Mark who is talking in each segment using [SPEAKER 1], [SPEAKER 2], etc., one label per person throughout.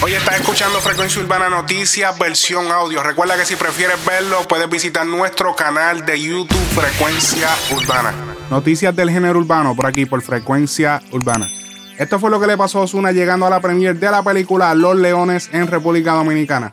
[SPEAKER 1] Hoy estás escuchando Frecuencia Urbana Noticias, versión audio. Recuerda que si prefieres verlo, puedes visitar nuestro canal de YouTube Frecuencia Urbana. Noticias del género urbano por aquí, por Frecuencia Urbana. Esto fue lo que le pasó a Osuna llegando a la premier de la película Los Leones en República Dominicana.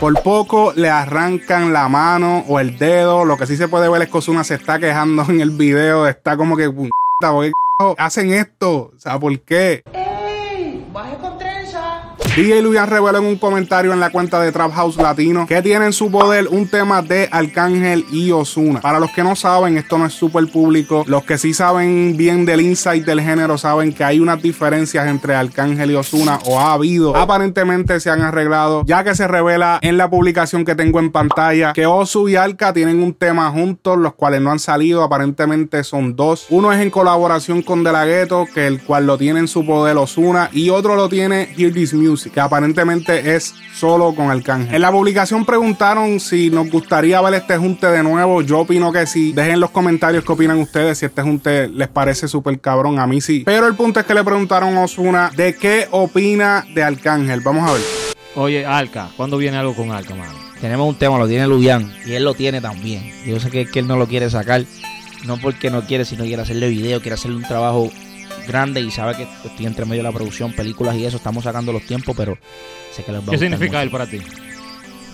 [SPEAKER 1] Por poco le arrancan la mano o el dedo. Lo que sí se puede ver es que Ozuna se está quejando en el video. Está como que, ¿por qué hacen esto? O sea, ¿por qué? DJ Luyan reveló en un comentario en la cuenta de Trap House Latino que tiene en su poder un tema de Arcángel y Osuna. Para los que no saben, esto no es súper público. Los que sí saben bien del insight del género saben que hay unas diferencias entre Arcángel y Osuna o ha habido. Aparentemente se han arreglado ya que se revela en la publicación que tengo en pantalla que Osu y Alka tienen un tema juntos, los cuales no han salido. Aparentemente son dos. Uno es en colaboración con De La Ghetto, que el cual lo tiene en su poder Osuna, y otro lo tiene Hear This Music que aparentemente es solo con Arcángel. En la publicación preguntaron si nos gustaría ver este junte de nuevo. Yo opino que sí. Dejen en los comentarios qué opinan ustedes, si este junte les parece súper cabrón. A mí sí. Pero el punto es que le preguntaron a Osuna de qué opina de Arcángel. Vamos a ver.
[SPEAKER 2] Oye, Alca, ¿cuándo viene algo con Alca, mano?
[SPEAKER 3] Tenemos un tema, lo tiene Luyan y él lo tiene también. Yo sé que, que él no lo quiere sacar, no porque no quiere, sino quiere hacerle video, quiere hacerle un trabajo grande y sabe que estoy entre medio de la producción, películas y eso, estamos sacando los tiempos, pero sé que les va
[SPEAKER 2] ¿Qué significa él para ti?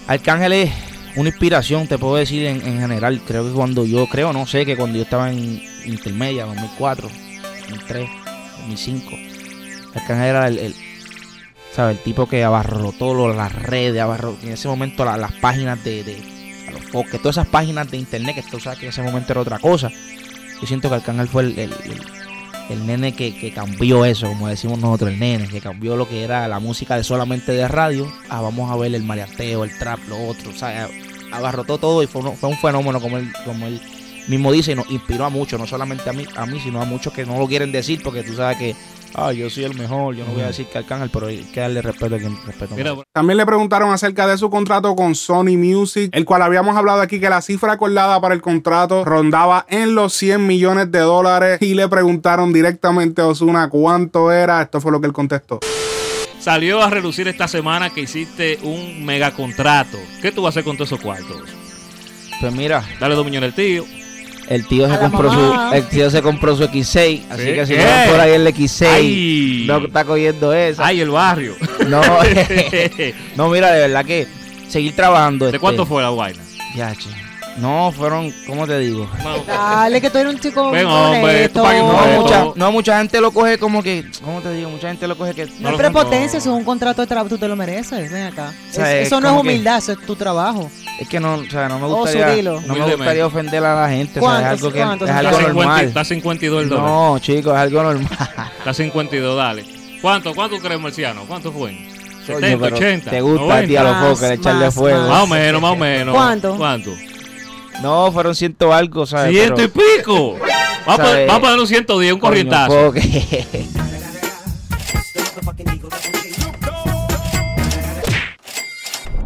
[SPEAKER 3] Arcángel es una inspiración, te puedo decir en, general. Creo que cuando yo, creo, no sé, que cuando yo estaba en intermedia, 2004, 2003, 2005, Arcángel era el, el ¿sabes? El tipo que abarrotó las redes, abarrotó en ese momento las páginas de, de los que todas esas páginas de internet, que tú sabes que en ese momento era otra cosa. Yo siento que Arcángel fue el el nene que, cambió eso, como decimos nosotros, el nene, que cambió lo que era la música de solamente de radio, a vamos a ver el mariateo, el trap, lo otro, o sea, abarrotó todo y fue un, fue un fenómeno como él, como él mismo dice y nos inspiró a muchos, no solamente a mí, a mí, sino a muchos que no lo quieren decir porque tú sabes que ah, yo soy el mejor, yo no voy a decir que Arcángel, pero hay que darle respeto a quien respeto.
[SPEAKER 1] También le preguntaron acerca de su contrato con Sony Music, el cual habíamos hablado aquí que la cifra acordada para el contrato rondaba en los 100 millones de dólares y le preguntaron directamente a Osuna cuánto era. Esto fue lo que él contestó.
[SPEAKER 2] Salió a relucir esta semana que hiciste un mega contrato. ¿Qué tú vas a hacer con todos esos cuartos?
[SPEAKER 3] Pues mira,
[SPEAKER 2] dale dos millones al tío.
[SPEAKER 3] El tío, se compró su, el tío se compró su X6, así que si no por ahí el X6, no está cogiendo eso.
[SPEAKER 2] Ay, el barrio.
[SPEAKER 3] No, no, mira, de verdad que seguir trabajando.
[SPEAKER 2] ¿De este, cuánto fue la vaina?
[SPEAKER 3] Ya, che. No, fueron, ¿cómo te digo?
[SPEAKER 4] Dale, que tú eres un chico.
[SPEAKER 2] Ven, hombre,
[SPEAKER 3] no, mucha, no, mucha gente lo coge como que, ¿cómo te digo? Mucha gente lo coge que.
[SPEAKER 4] No, es prepotencia, eso es un contrato de trabajo, tú te lo mereces. Ven acá. eso no es humildad, eso es tu trabajo.
[SPEAKER 3] Es que no, o sea, no me oh, gustaría, no me gustaría ofender a la gente. O sea, es algo que es algo normal.
[SPEAKER 2] Está 52 el dólar.
[SPEAKER 3] No, chicos, es algo normal.
[SPEAKER 2] Está 52, dale. ¿Cuánto, cuánto crees, Marciano? ¿Cuánto fue? 70, 80.
[SPEAKER 3] Te gusta a ti a los pocos echarle fuego.
[SPEAKER 2] Más o menos, más o menos.
[SPEAKER 4] ¿Cuánto?
[SPEAKER 2] ¿Cuánto?
[SPEAKER 3] No, fueron ciento algo, ¿sabes?
[SPEAKER 2] Ciento y pico. Vamos a poner un 110, un corrientazo.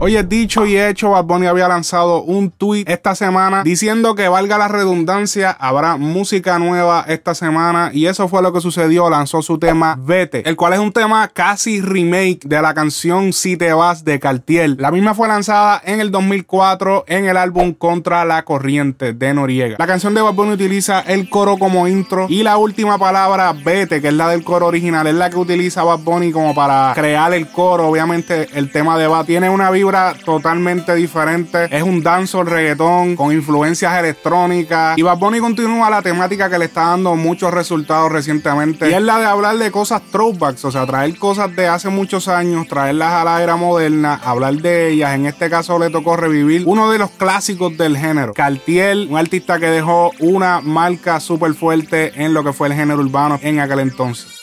[SPEAKER 1] Oye, dicho y hecho, Bad Bunny había lanzado un tweet esta semana diciendo que valga la redundancia, habrá música nueva esta semana y eso fue lo que sucedió. Lanzó su tema Vete, el cual es un tema casi remake de la canción Si te vas de Cartier. La misma fue lanzada en el 2004 en el álbum Contra la Corriente de Noriega. La canción de Bad Bunny utiliza el coro como intro y la última palabra Vete, que es la del coro original, es la que utiliza Bad Bunny como para crear el coro. Obviamente el tema de Bad tiene una vibra totalmente diferente. Es un dancehall reggaetón con influencias electrónicas. Y Bad Bunny continúa la temática que le está dando muchos resultados recientemente. Y es la de hablar de cosas throwbacks, o sea, traer cosas de hace muchos años, traerlas a la era moderna, hablar de ellas. En este caso le tocó revivir uno de los clásicos del género. Cartier, un artista que dejó una marca súper fuerte en lo que fue el género urbano en aquel entonces.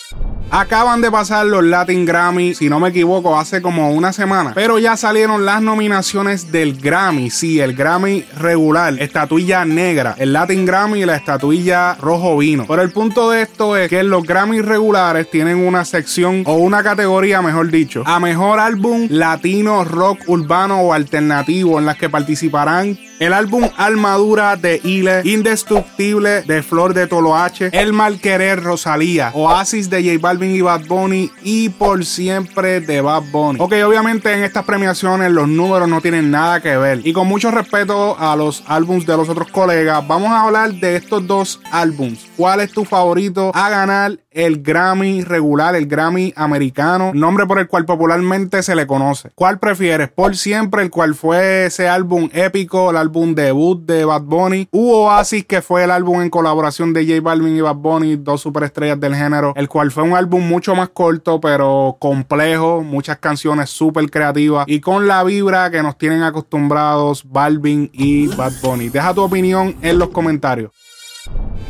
[SPEAKER 1] Acaban de pasar los Latin Grammy, si no me equivoco, hace como una semana. Pero ya salieron las nominaciones del Grammy. Sí, el Grammy regular, estatuilla negra. El Latin Grammy y la estatuilla rojo vino. Pero el punto de esto es que los Grammy regulares tienen una sección o una categoría, mejor dicho, a mejor álbum latino, rock, urbano o alternativo en las que participarán el álbum Almadura de Ile, Indestructible de Flor de Toloache, El Mal Querer Rosalía, Oasis de J Balvin y Bad Bunny y Por Siempre de Bad Bunny. Ok, obviamente en estas premiaciones los números no tienen nada que ver. Y con mucho respeto a los álbums de los otros colegas, vamos a hablar de estos dos álbums. ¿Cuál es tu favorito a ganar el Grammy regular, el Grammy americano, nombre por el cual popularmente se le conoce. ¿Cuál prefieres? Por siempre, el cual fue ese álbum épico, el álbum debut de Bad Bunny. Hubo Oasis, que fue el álbum en colaboración de J Balvin y Bad Bunny, dos superestrellas del género, el cual fue un álbum mucho más corto, pero complejo, muchas canciones súper creativas y con la vibra que nos tienen acostumbrados Balvin y Bad Bunny. Deja tu opinión en los comentarios.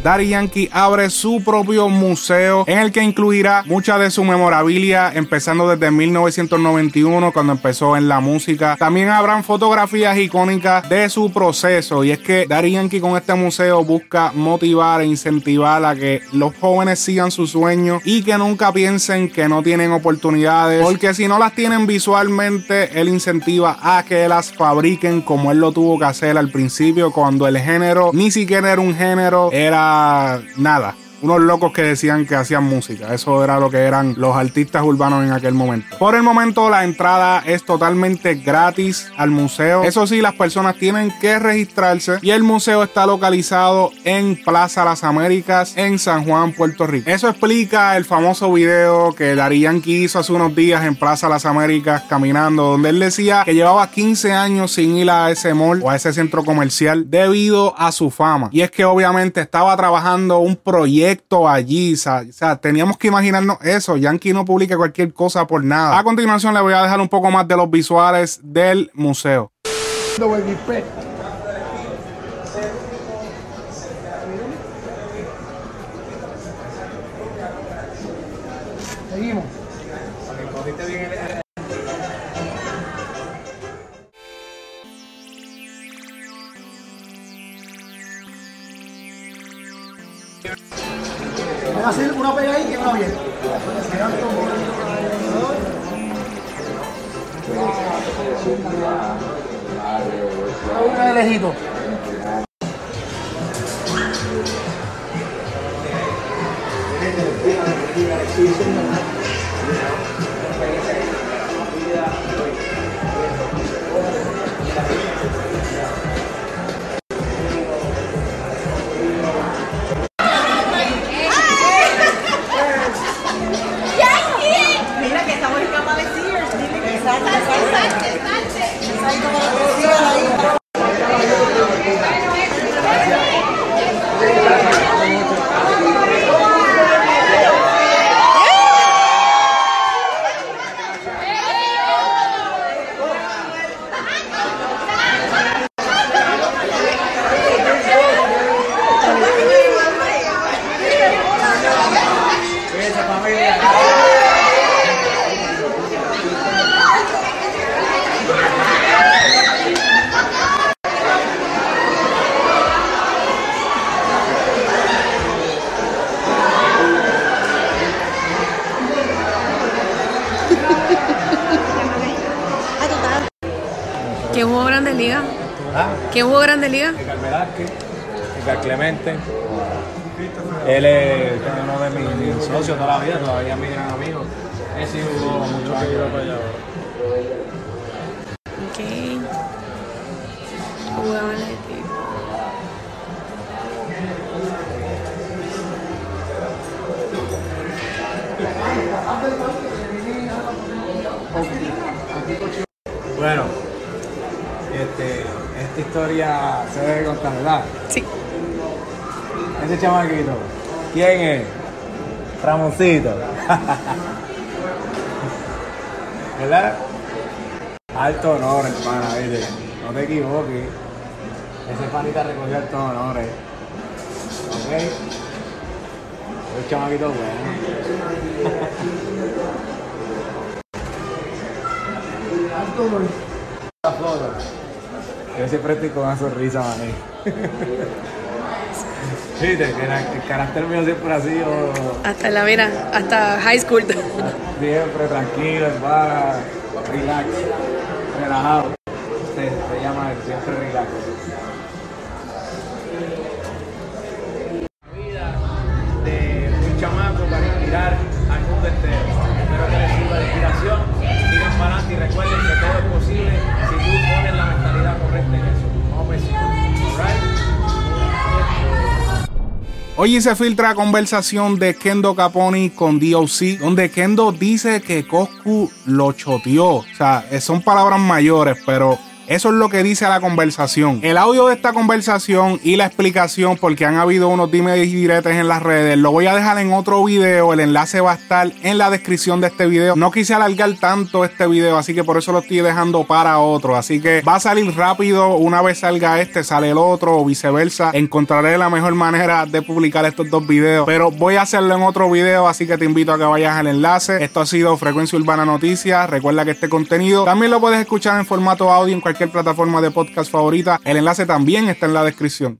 [SPEAKER 1] Daddy Yankee abre su propio museo en el que incluirá mucha de su memorabilia, empezando desde 1991 cuando empezó en la música. También habrán fotografías icónicas de su proceso y es que Daddy Yankee con este museo busca motivar e incentivar a que los jóvenes sigan sus sueños y que nunca piensen que no tienen oportunidades, porque si no las tienen visualmente, él incentiva a que las fabriquen como él lo tuvo que hacer al principio cuando el género ni siquiera era un género, era nada unos locos que decían que hacían música. Eso era lo que eran los artistas urbanos en aquel momento. Por el momento la entrada es totalmente gratis al museo. Eso sí, las personas tienen que registrarse y el museo está localizado en Plaza Las Américas en San Juan, Puerto Rico. Eso explica el famoso video que Dari Yankee hizo hace unos días en Plaza Las Américas caminando, donde él decía que llevaba 15 años sin ir a ese mall o a ese centro comercial debido a su fama. Y es que obviamente estaba trabajando un proyecto allí. O sea, teníamos que imaginarnos eso. Yankee no publica cualquier cosa por nada. A continuación le voy a dejar un poco más de los visuales del museo. Seguimos.
[SPEAKER 5] Hacer una pega ahí que va bien. Una de lejito.
[SPEAKER 6] ¿Quién jugó Grande Liga?
[SPEAKER 7] Edgar Velázquez, Edgar Clemente. Él es uno de mis, socios toda la vida, todavía es mi gran amigo. Él sí jugó mucho años para allá.
[SPEAKER 6] Ok. Jugaba en el equipo.
[SPEAKER 7] Bueno, esta historia se debe contar, ¿verdad?
[SPEAKER 6] Sí.
[SPEAKER 7] Ese chamaquito, ¿quién es? Ramoncito. ¿Verdad? Alto honor, hermana, ¿viste? No te equivoques. Ese panita recogió altos honores. ¿Ok? Un chamaquito bueno. La foto. Yo siempre estoy con una sonrisa, maní. Era- el carácter mío siempre ha sido
[SPEAKER 6] Hasta la mira, hasta high school.
[SPEAKER 7] siempre tranquilo, en paz, relax, relajado. Se, se llama siempre relax.
[SPEAKER 1] Hoy se filtra conversación de Kendo Caponi con DOC, donde Kendo dice que Coscu lo choteó. O sea, son palabras mayores, pero eso es lo que dice la conversación. El audio de esta conversación y la explicación, porque han habido unos dime y diretes en las redes, lo voy a dejar en otro video. El enlace va a estar en la descripción de este video. No quise alargar tanto este video, así que por eso lo estoy dejando para otro. Así que va a salir rápido. Una vez salga este, sale el otro o viceversa. Encontraré la mejor manera de publicar estos dos videos, pero voy a hacerlo en otro video, así que te invito a que vayas al enlace. Esto ha sido Frecuencia Urbana Noticias. Recuerda que este contenido también lo puedes escuchar en formato audio en plataforma de podcast favorita. El enlace también está en la descripción.